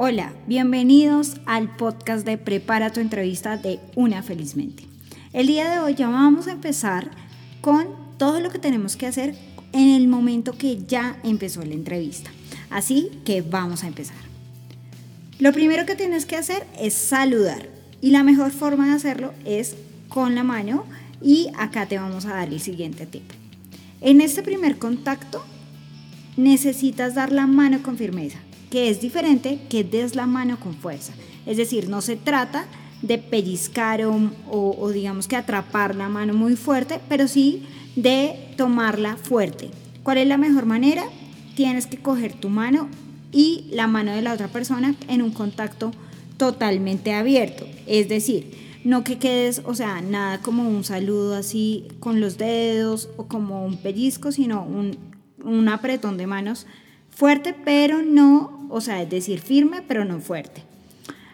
Hola, bienvenidos al podcast de Prepara tu entrevista de Una Felizmente. El día de hoy ya vamos a empezar con todo lo que tenemos que hacer en el momento que ya empezó la entrevista. Así que vamos a empezar. Lo primero que tienes que hacer es saludar y la mejor forma de hacerlo es con la mano y acá te vamos a dar el siguiente tip. En este primer contacto necesitas dar la mano con firmeza, que es diferente que des la mano con fuerza. Es decir, no se trata de pellizcar o, digamos que atrapar la mano muy fuerte, pero sí de tomarla fuerte. ¿Cuál es la mejor manera? Tienes que coger tu mano y la mano de la otra persona en un contacto totalmente abierto. Es decir, no que quedes, o sea, nada como un saludo así con los dedos o como un pellizco, sino un, un apretón de manos fuerte, pero no, o sea, es decir, firme, pero no fuerte.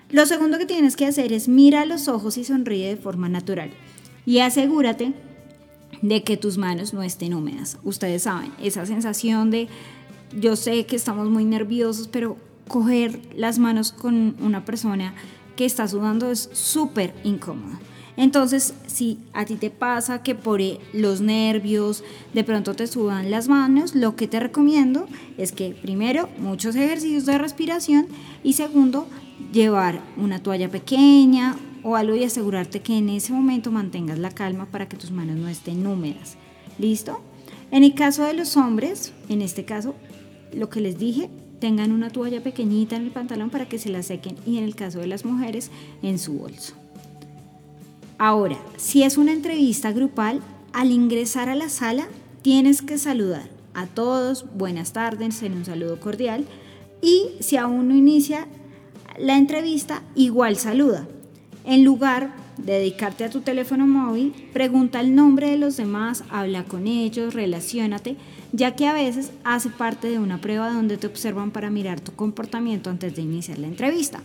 Lo segundo que tienes que hacer es mira los ojos y sonríe de forma natural. Y asegúrate de que tus manos no estén húmedas. Ustedes saben, esa sensación de, yo sé que estamos muy nerviosos, pero coger las manos con una persona que está sudando es súper incómodo. Entonces, si a ti te pasa que por e, los nervios de pronto te sudan las manos, lo que te recomiendo es que primero muchos ejercicios de respiración y segundo llevar una toalla pequeña o algo y asegurarte que en ese momento mantengas la calma para que tus manos no estén húmedas. ¿Listo? En el caso de los hombres, en este caso, lo que les dije, tengan una toalla pequeñita en el pantalón para que se la sequen y en el caso de las mujeres en su bolso. Ahora, si es una entrevista grupal, al ingresar a la sala tienes que saludar a todos, buenas tardes, en un saludo cordial y si aún no inicia la entrevista, igual saluda. En lugar dedicarte a tu teléfono móvil, pregunta el nombre de los demás, habla con ellos, relacionate, ya que a veces hace parte de una prueba donde te observan para mirar tu comportamiento antes de iniciar la entrevista.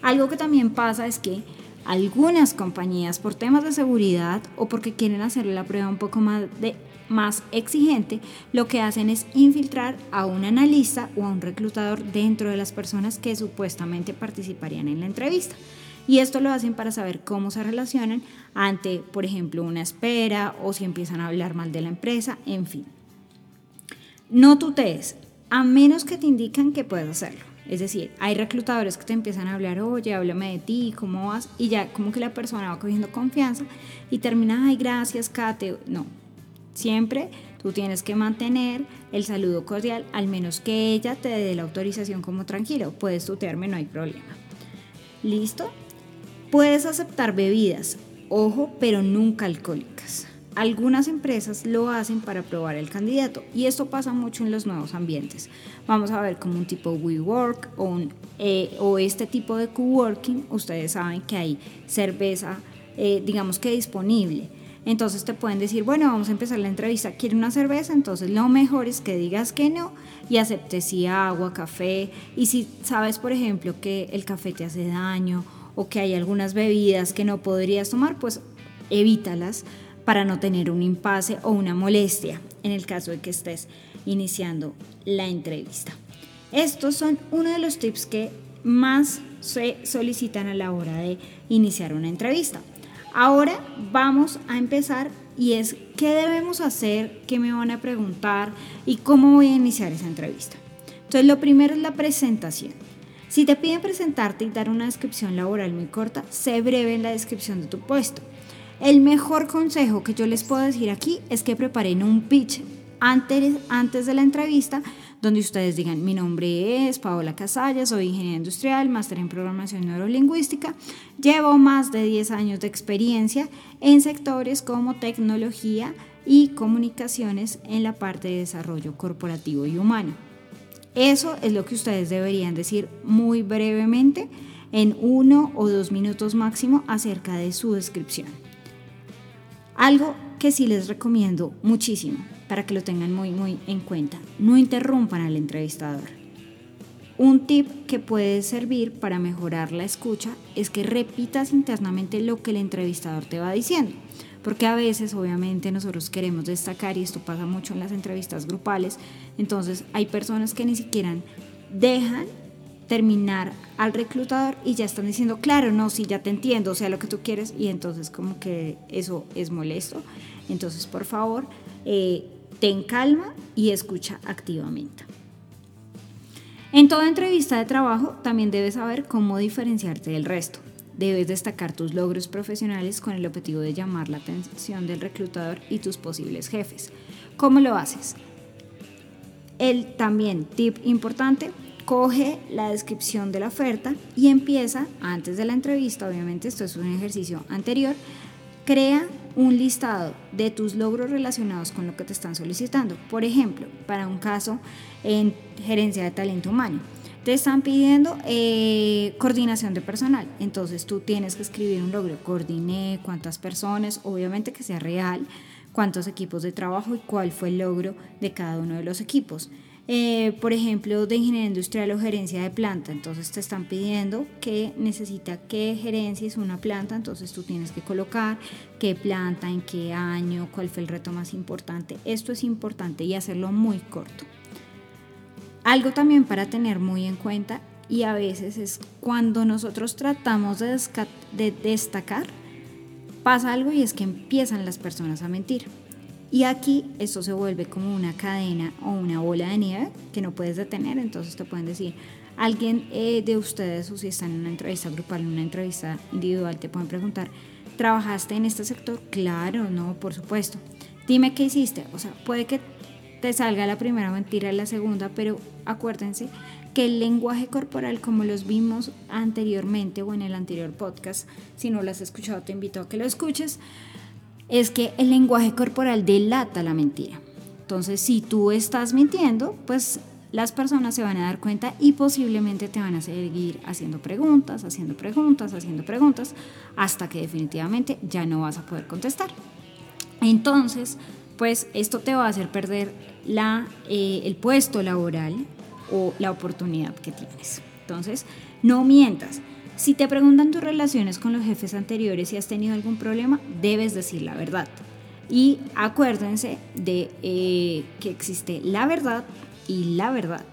Algo que también pasa es que algunas compañías por temas de seguridad o porque quieren hacer la prueba un poco más, de, más exigente, lo que hacen es infiltrar a un analista o a un reclutador dentro de las personas que supuestamente participarían en la entrevista. Y esto lo hacen para saber cómo se relacionan ante, por ejemplo, una espera o si empiezan a hablar mal de la empresa, en fin. No tutees, a menos que te indican que puedes hacerlo. Es decir, hay reclutadores que te empiezan a hablar, oye, háblame de ti, ¿cómo vas? Y ya como que la persona va cogiendo confianza y termina, ay, gracias, Kate. No, siempre tú tienes que mantener el saludo cordial, al menos que ella te dé la autorización como tranquilo. Puedes tutearme, no hay problema. ¿Listo? Puedes aceptar bebidas, ojo, pero nunca alcohólicas. Algunas empresas lo hacen para probar el candidato y esto pasa mucho en los nuevos ambientes. Vamos a ver como un tipo WeWork o, eh, o este tipo de coworking, ustedes saben que hay cerveza, eh, digamos que disponible. Entonces te pueden decir, bueno, vamos a empezar la entrevista, ¿quiere una cerveza? Entonces lo mejor es que digas que no y aceptes si agua, café. Y si sabes, por ejemplo, que el café te hace daño o que hay algunas bebidas que no podrías tomar, pues evítalas para no tener un impasse o una molestia en el caso de que estés iniciando la entrevista. Estos son uno de los tips que más se solicitan a la hora de iniciar una entrevista. Ahora vamos a empezar y es qué debemos hacer, qué me van a preguntar y cómo voy a iniciar esa entrevista. Entonces lo primero es la presentación. Si te piden presentarte y dar una descripción laboral muy corta, sé breve en la descripción de tu puesto. El mejor consejo que yo les puedo decir aquí es que preparen un pitch antes, antes de la entrevista donde ustedes digan, mi nombre es Paola Casalla, soy ingeniera industrial, máster en programación neurolingüística, llevo más de 10 años de experiencia en sectores como tecnología y comunicaciones en la parte de desarrollo corporativo y humano. Eso es lo que ustedes deberían decir muy brevemente en uno o dos minutos máximo acerca de su descripción. Algo que sí les recomiendo muchísimo para que lo tengan muy muy en cuenta, no interrumpan al entrevistador. Un tip que puede servir para mejorar la escucha es que repitas internamente lo que el entrevistador te va diciendo, porque a veces obviamente nosotros queremos destacar y esto pasa mucho en las entrevistas grupales, entonces hay personas que ni siquiera dejan terminar al reclutador y ya están diciendo, claro, no, sí, ya te entiendo, sea, lo que tú quieres, y entonces como que eso es molesto. Entonces, por favor, eh, ten calma y escucha activamente. En toda entrevista de trabajo también debes saber cómo diferenciarte del resto. Debes destacar tus logros profesionales con el objetivo de llamar la atención del reclutador y tus posibles jefes. ¿Cómo lo haces? El también tip importante, coge la descripción de la oferta y empieza, antes de la entrevista, obviamente esto es un ejercicio anterior, crea un listado de tus logros relacionados con lo que te están solicitando. Por ejemplo, para un caso en gerencia de talento humano, te están pidiendo eh, coordinación de personal. Entonces tú tienes que escribir un logro. Coordiné cuántas personas, obviamente que sea real, cuántos equipos de trabajo y cuál fue el logro de cada uno de los equipos. Eh, por ejemplo, de ingeniería industrial o gerencia de planta. Entonces te están pidiendo que necesita que gerencias una planta, entonces tú tienes que colocar qué planta, en qué año, cuál fue el reto más importante. Esto es importante y hacerlo muy corto. Algo también para tener muy en cuenta y a veces es cuando nosotros tratamos de destacar, pasa algo y es que empiezan las personas a mentir. Y aquí esto se vuelve como una cadena o una bola de nieve que no puedes detener, entonces te pueden decir, alguien eh, de ustedes o si están en una entrevista grupal, en una entrevista individual, te pueden preguntar, ¿trabajaste en este sector? Claro, no, por supuesto. Dime qué hiciste. O sea, puede que te salga la primera mentira y la segunda, pero acuérdense que el lenguaje corporal, como los vimos anteriormente o en el anterior podcast, si no lo has escuchado, te invito a que lo escuches es que el lenguaje corporal delata la mentira. Entonces, si tú estás mintiendo, pues las personas se van a dar cuenta y posiblemente te van a seguir haciendo preguntas, haciendo preguntas, haciendo preguntas, hasta que definitivamente ya no vas a poder contestar. Entonces, pues esto te va a hacer perder la, eh, el puesto laboral o la oportunidad que tienes. Entonces, no mientas. Si te preguntan tus relaciones con los jefes anteriores y has tenido algún problema, debes decir la verdad. Y acuérdense de eh, que existe la verdad y la verdad.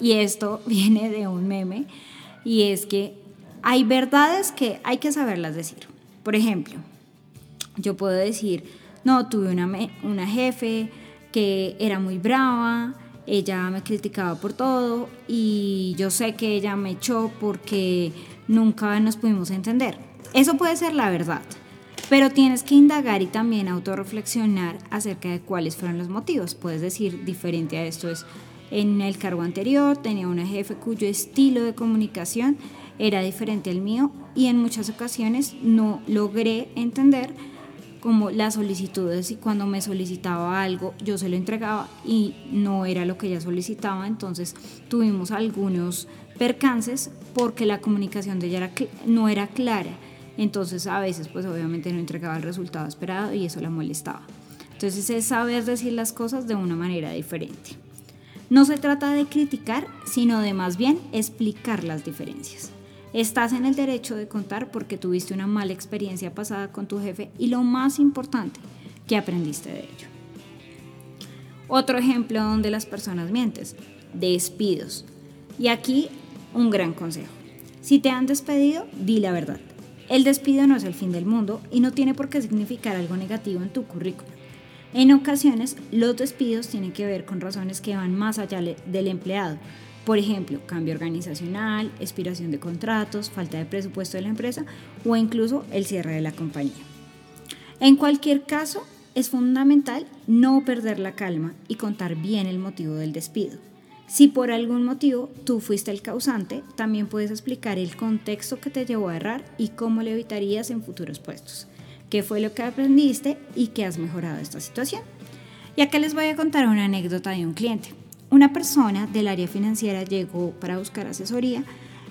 Y esto viene de un meme y es que hay verdades que hay que saberlas decir. Por ejemplo, yo puedo decir, no, tuve una, una jefe que era muy brava, ella me criticaba por todo y yo sé que ella me echó porque nunca nos pudimos entender. Eso puede ser la verdad, pero tienes que indagar y también autorreflexionar acerca de cuáles fueron los motivos. Puedes decir, diferente a esto es, en el cargo anterior tenía una jefe cuyo estilo de comunicación era diferente al mío y en muchas ocasiones no logré entender como las solicitudes y cuando me solicitaba algo yo se lo entregaba y no era lo que ella solicitaba, entonces tuvimos algunos percances porque la comunicación de ella no era clara. Entonces a veces pues obviamente no entregaba el resultado esperado y eso la molestaba. Entonces es saber decir las cosas de una manera diferente. No se trata de criticar, sino de más bien explicar las diferencias. Estás en el derecho de contar porque tuviste una mala experiencia pasada con tu jefe y lo más importante, que aprendiste de ello. Otro ejemplo donde las personas mientes, despidos. Y aquí un gran consejo. Si te han despedido, di la verdad. El despido no es el fin del mundo y no tiene por qué significar algo negativo en tu currículum. En ocasiones, los despidos tienen que ver con razones que van más allá del empleado. Por ejemplo, cambio organizacional, expiración de contratos, falta de presupuesto de la empresa o incluso el cierre de la compañía. En cualquier caso, es fundamental no perder la calma y contar bien el motivo del despido. Si por algún motivo tú fuiste el causante, también puedes explicar el contexto que te llevó a errar y cómo lo evitarías en futuros puestos. ¿Qué fue lo que aprendiste y qué has mejorado esta situación? Y acá les voy a contar una anécdota de un cliente. una persona del área financiera llegó para buscar asesoría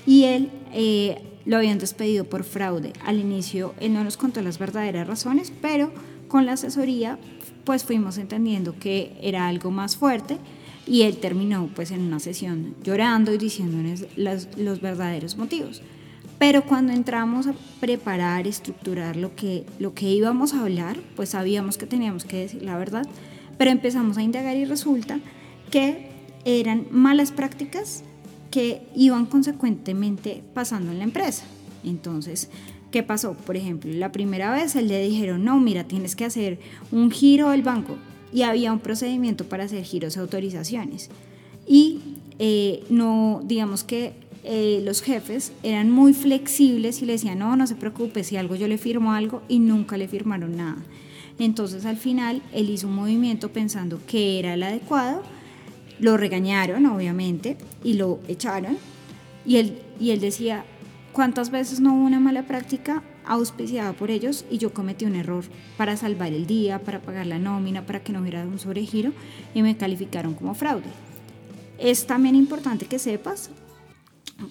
y él eh, lo habían despedido por fraude. Al inicio él no nos contó las verdaderas razones, pero con la asesoría pues fuimos entendiendo que era algo más fuerte y él terminó pues en una sesión llorando y diciéndonos los verdaderos motivos. Pero cuando entramos a preparar, estructurar lo que, lo que íbamos a hablar, pues sabíamos que teníamos que decir la verdad, pero empezamos a indagar y resulta que eran malas prácticas que iban consecuentemente pasando en la empresa. Entonces, ¿qué pasó? Por ejemplo, la primera vez él le dijeron, no, mira, tienes que hacer un giro del banco y había un procedimiento para hacer giros y autorizaciones. Y eh, no, digamos que eh, los jefes eran muy flexibles y le decían, no, no se preocupe, si algo yo le firmo algo y nunca le firmaron nada. Entonces al final él hizo un movimiento pensando que era el adecuado, lo regañaron obviamente y lo echaron y él, y él decía, ¿cuántas veces no hubo una mala práctica auspiciada por ellos y yo cometí un error para salvar el día, para pagar la nómina, para que no hubiera un sobregiro y me calificaron como fraude? Es también importante que sepas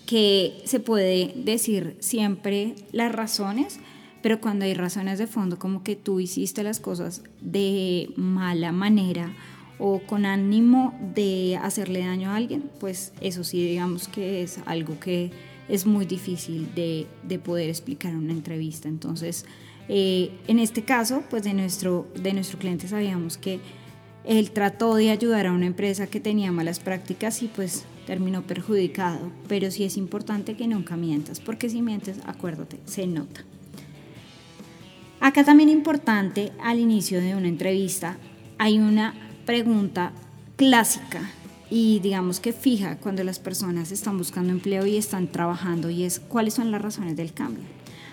que se puede decir siempre las razones, pero cuando hay razones de fondo como que tú hiciste las cosas de mala manera o con ánimo de hacerle daño a alguien, pues eso sí digamos que es algo que es muy difícil de, poder explicar en una entrevista. Entonces, eh, en este caso, pues de nuestro, de nuestro cliente sabíamos que él trató de ayudar a una empresa que tenía malas prácticas y pues terminó perjudicado, pero sí es importante que nunca mientas, porque si mientes, acuérdate, se nota. Acá también importante al inicio de una entrevista hay una pregunta clásica y digamos que fija cuando las personas están buscando empleo y están trabajando y es cuáles son las razones del cambio.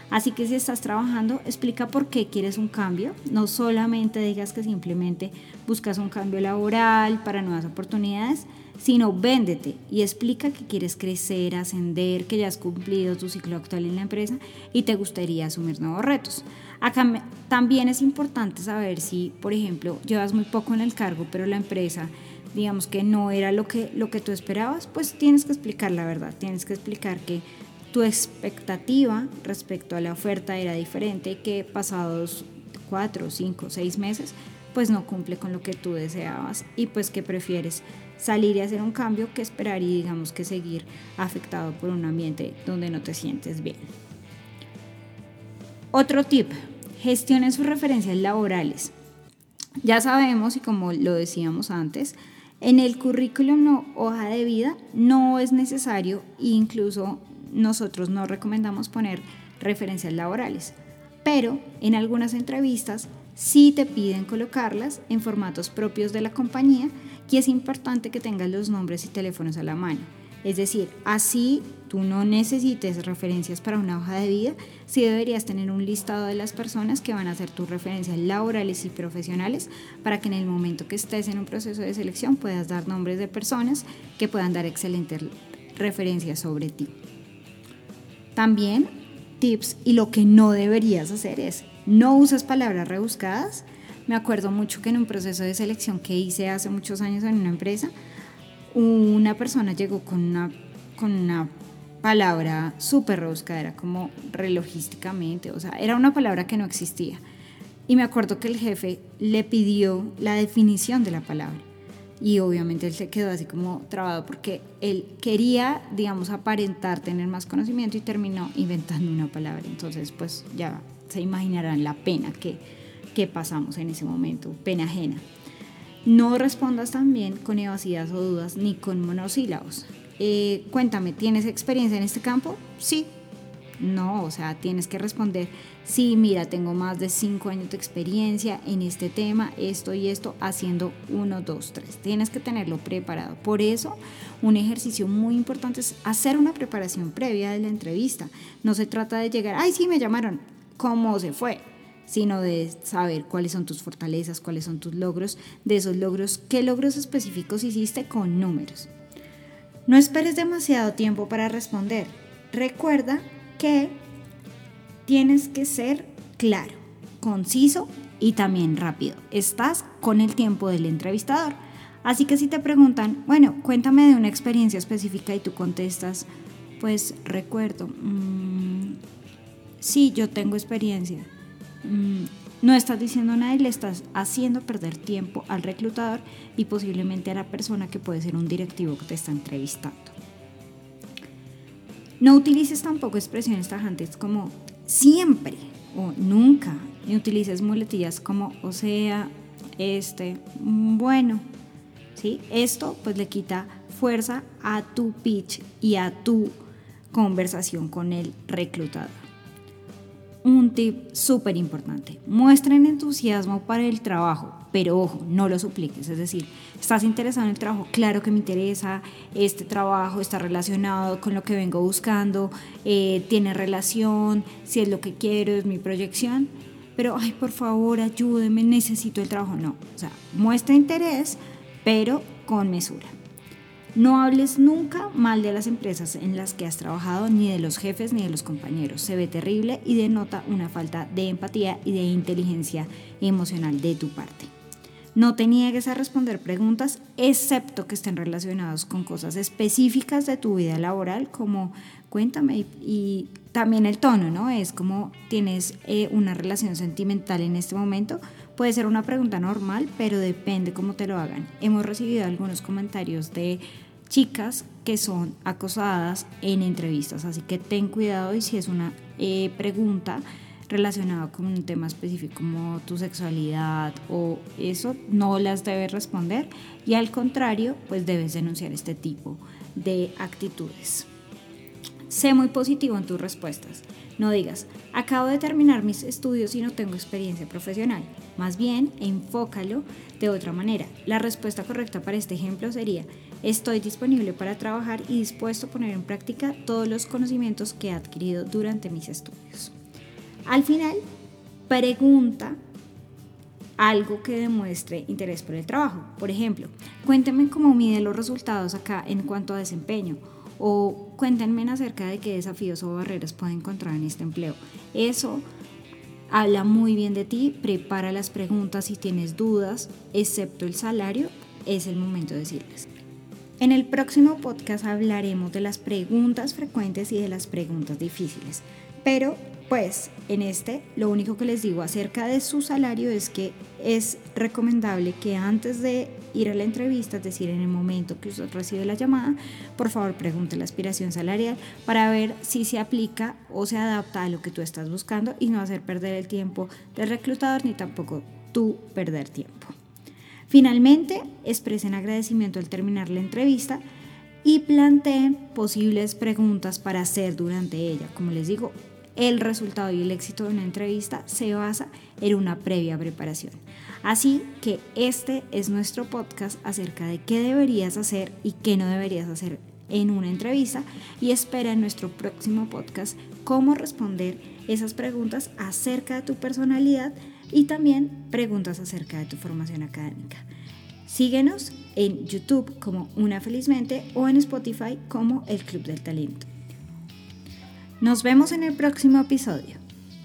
Así que si estás trabajando, explica por qué quieres un cambio. No solamente digas que simplemente buscas un cambio laboral para nuevas oportunidades, sino véndete y explica que quieres crecer, ascender, que ya has cumplido tu ciclo actual en la empresa y te gustaría asumir nuevos retos. Acá también es importante saber si, por ejemplo, llevas muy poco en el cargo, pero la empresa digamos que no era lo que, lo que tú esperabas, pues tienes que explicar la verdad, tienes que explicar que tu expectativa respecto a la oferta era diferente y que pasados cuatro, cinco, seis meses, pues no cumple con lo que tú deseabas y pues que prefieres salir y hacer un cambio que esperar y digamos que seguir afectado por un ambiente donde no te sientes bien. Otro tip, gestione sus referencias laborales. Ya sabemos y como lo decíamos antes, en el currículum o hoja de vida no es necesario e incluso nosotros no recomendamos poner referencias laborales, pero en algunas entrevistas sí te piden colocarlas en formatos propios de la compañía y es importante que tengas los nombres y teléfonos a la mano. Es decir, así tú no necesites referencias para una hoja de vida, sí deberías tener un listado de las personas que van a hacer tus referencias laborales y profesionales para que en el momento que estés en un proceso de selección puedas dar nombres de personas que puedan dar excelentes referencias sobre ti. También tips y lo que no deberías hacer es no uses palabras rebuscadas me acuerdo mucho que en un proceso de selección que hice hace muchos años en una empresa, una persona llegó con una, con una palabra súper rebuscada, era como relogísticamente, o sea, era una palabra que no existía. Y me acuerdo que el jefe le pidió la definición de la palabra. Y obviamente él se quedó así como trabado porque él quería, digamos, aparentar tener más conocimiento y terminó inventando una palabra. Entonces, pues ya se imaginarán la pena que, qué pasamos en ese momento, pena ajena. No respondas también con evasivas o dudas ni con monosílabos. Eh, cuéntame, ¿tienes experiencia en este campo? Sí. No, o sea, tienes que responder, sí, mira, tengo más de cinco años de experiencia en este tema, esto y esto, haciendo uno, dos, tres. Tienes que tenerlo preparado. Por eso, un ejercicio muy importante es hacer una preparación previa de la entrevista. No se trata de llegar, ay, sí, me llamaron, ¿cómo se fue? Sino de saber cuáles son tus fortalezas, cuáles son tus logros, de esos logros, qué logros específicos hiciste con números. No esperes demasiado tiempo para responder. Recuerda que tienes que ser claro, conciso y también rápido. Estás con el tiempo del entrevistador. Así que si te preguntan, bueno, cuéntame de una experiencia específica y tú contestas, pues recuerdo, mm, sí, yo tengo experiencia. Mm, no estás diciendo nada y le estás haciendo perder tiempo al reclutador y posiblemente a la persona que puede ser un directivo que te está entrevistando. No utilices tampoco expresiones tajantes como siempre o nunca. Y utilices muletillas como o sea, este, bueno. ¿sí? Esto pues le quita fuerza a tu pitch y a tu conversación con el reclutador un tip súper importante. Muestren entusiasmo para el trabajo, pero ojo, no lo supliques. Es decir, ¿estás interesado en el trabajo? Claro que me interesa. Este trabajo está relacionado con lo que vengo buscando, eh, tiene relación, si es lo que quiero, es mi proyección. Pero, ay, por favor, ayúdeme, necesito el trabajo. No, o sea, muestra interés, pero con mesura. No hables nunca mal de las empresas en las que has trabajado, ni de los jefes ni de los compañeros. Se ve terrible y denota una falta de empatía y de inteligencia emocional de tu parte. No te niegues a responder preguntas, excepto que estén relacionadas con cosas específicas de tu vida laboral, como cuéntame, y, también el tono, ¿no? Es como tienes eh, una relación sentimental en este momento. Puede ser una pregunta normal, pero depende cómo te lo hagan. Hemos recibido algunos comentarios de chicas que son acosadas en entrevistas. Así que ten cuidado y si es una eh, pregunta relacionada con un tema específico como tu sexualidad o eso, no las debes responder y al contrario, pues debes denunciar este tipo de actitudes. Sé muy positivo en tus respuestas. No digas, acabo de terminar mis estudios y no tengo experiencia profesional. Más bien, enfócalo de otra manera. La respuesta correcta para este ejemplo sería, estoy disponible para trabajar y dispuesto a poner en práctica todos los conocimientos que he adquirido durante mis estudios. Al final, pregunta algo que demuestre interés por el trabajo. Por ejemplo, cuéntenme cómo mide los resultados acá en cuanto a desempeño o cuéntenme acerca de qué desafíos o barreras pueden encontrar en este empleo. Eso habla muy bien de ti, prepara las preguntas si tienes dudas, excepto el salario, es el momento de decirles. En el próximo podcast hablaremos de las preguntas frecuentes y de las preguntas difíciles, pero pues en este lo único que les digo acerca de su salario es que es recomendable que antes de ir a la entrevista, es decir, en el momento que usted recibe la llamada, por favor pregunte la aspiración salarial para ver si se aplica o se adapta a lo que tú estás buscando y no hacer perder el tiempo del reclutador ni tampoco tú perder tiempo. Finalmente, expresen agradecimiento al terminar la entrevista y planteen posibles preguntas para hacer durante ella. Como les digo, el resultado y el éxito de una entrevista se basa en una previa preparación. Así que este es nuestro podcast acerca de qué deberías hacer y qué no deberías hacer en una entrevista y espera en nuestro próximo podcast cómo responder esas preguntas acerca de tu personalidad y también preguntas acerca de tu formación académica. Síguenos en YouTube como Una Felizmente o en Spotify como El Club del Talento. Nos vemos en el próximo episodio.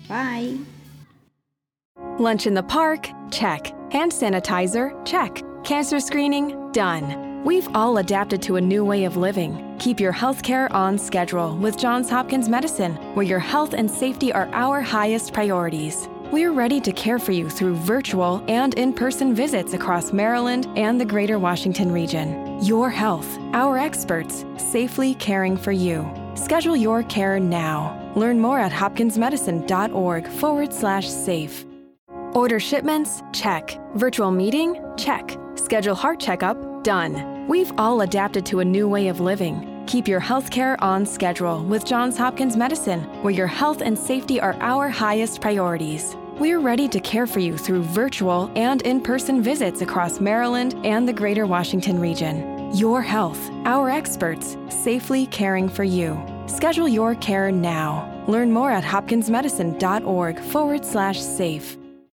Bye. Lunch in the park? Check. Hand sanitizer? Check. Cancer screening? Done. We've all adapted to a new way of living. Keep your healthcare on schedule with Johns Hopkins Medicine, where your health and safety are our highest priorities. We're ready to care for you through virtual and in person visits across Maryland and the greater Washington region. Your health, our experts, safely caring for you. Schedule your care now. Learn more at hopkinsmedicine.org forward slash safe. Order shipments? Check. Virtual meeting? Check. Schedule heart checkup? Done. We've all adapted to a new way of living. Keep your healthcare on schedule with Johns Hopkins Medicine, where your health and safety are our highest priorities. We're ready to care for you through virtual and in person visits across Maryland and the greater Washington region. Your health, our experts, safely caring for you. Schedule your care now. Learn more at hopkinsmedicine.org forward slash safe.